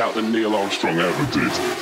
out than Neil Armstrong ever did.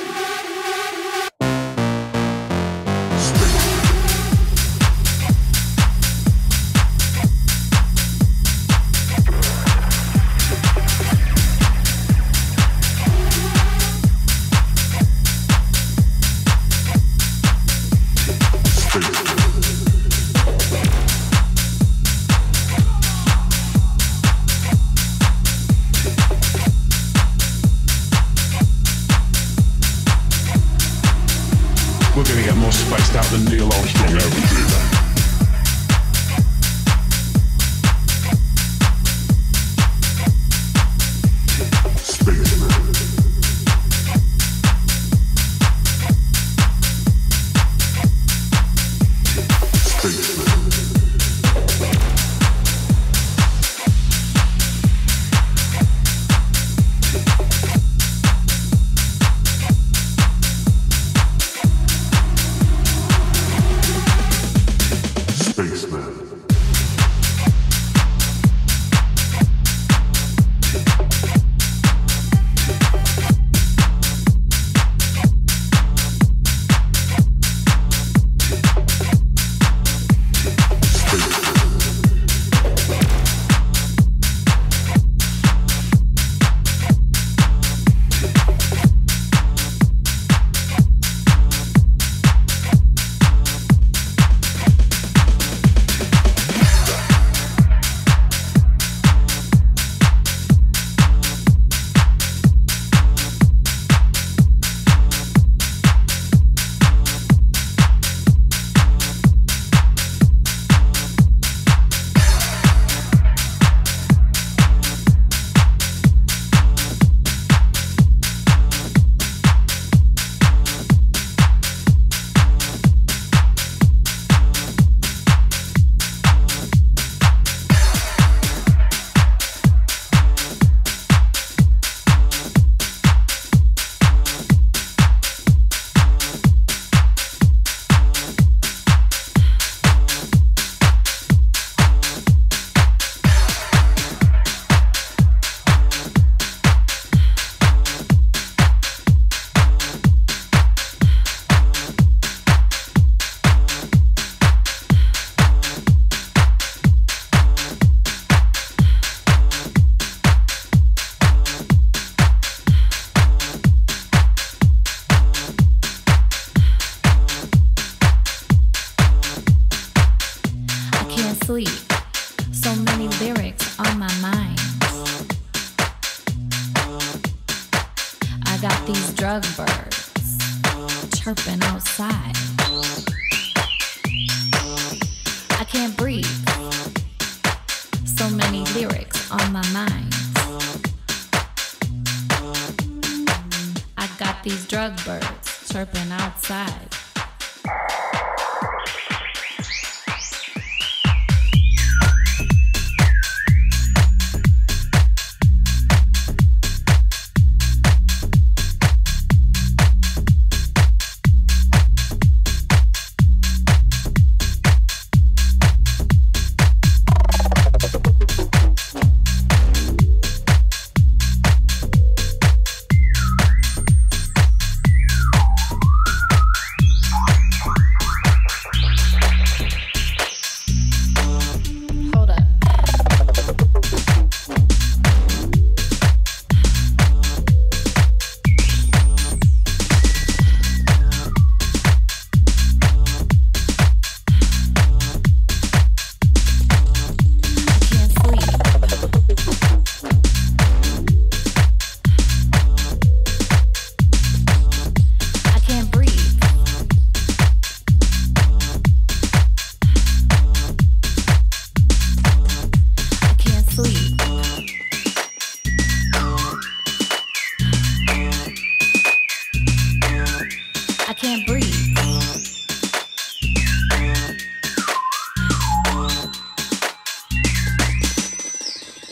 can't breathe.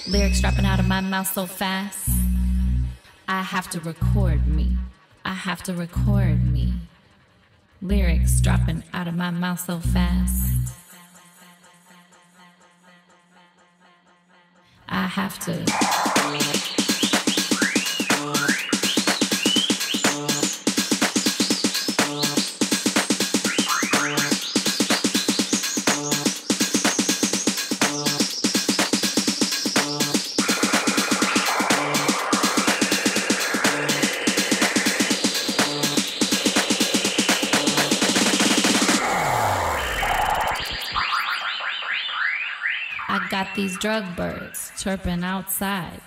Lyrics dropping out of my mouth so fast. I have to record me. I have to record me. Lyrics dropping out of my mouth so fast. I have to. These drug birds chirping outside.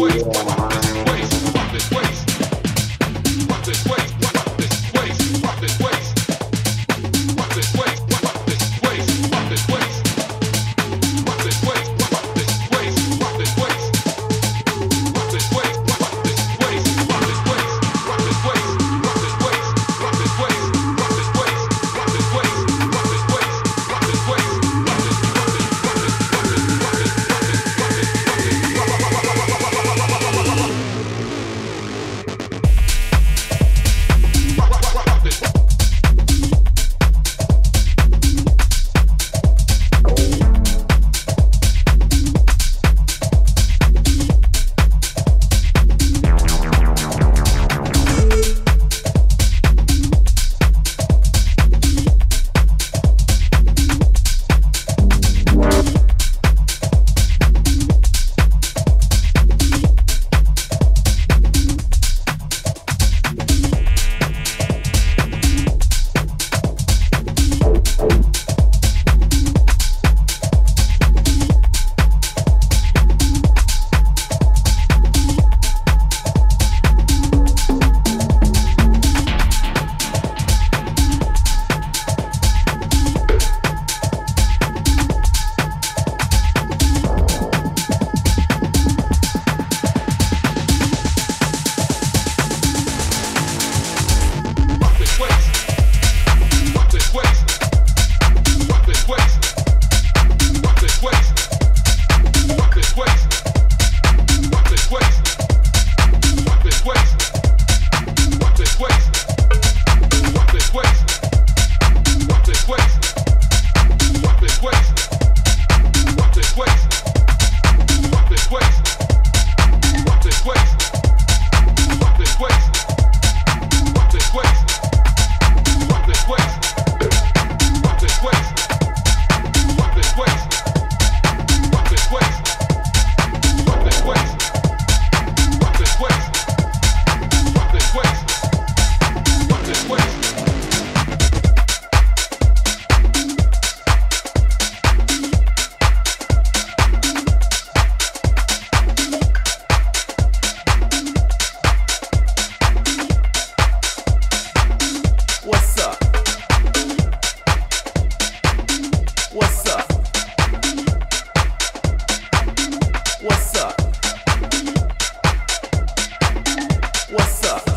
way. What's up?